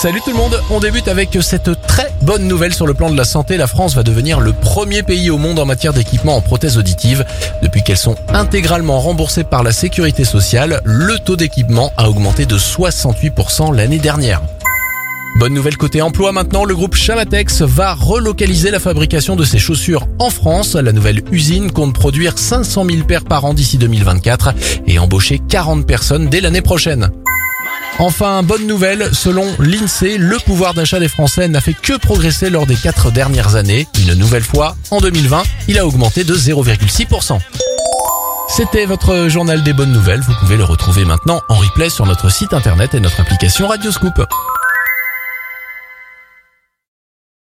Salut tout le monde, on débute avec cette très bonne nouvelle sur le plan de la santé. La France va devenir le premier pays au monde en matière d'équipement en prothèses auditives. Depuis qu'elles sont intégralement remboursées par la sécurité sociale, le taux d'équipement a augmenté de 68% l'année dernière. Bonne nouvelle côté emploi maintenant, le groupe Chamatex va relocaliser la fabrication de ses chaussures en France. La nouvelle usine compte produire 500 000 paires par an d'ici 2024 et embaucher 40 personnes dès l'année prochaine. Enfin, bonne nouvelle, selon l'INSEE, le pouvoir d'achat des Français n'a fait que progresser lors des quatre dernières années. Une nouvelle fois, en 2020, il a augmenté de 0,6%. C'était votre journal des bonnes nouvelles. Vous pouvez le retrouver maintenant en replay sur notre site internet et notre application Radioscoop.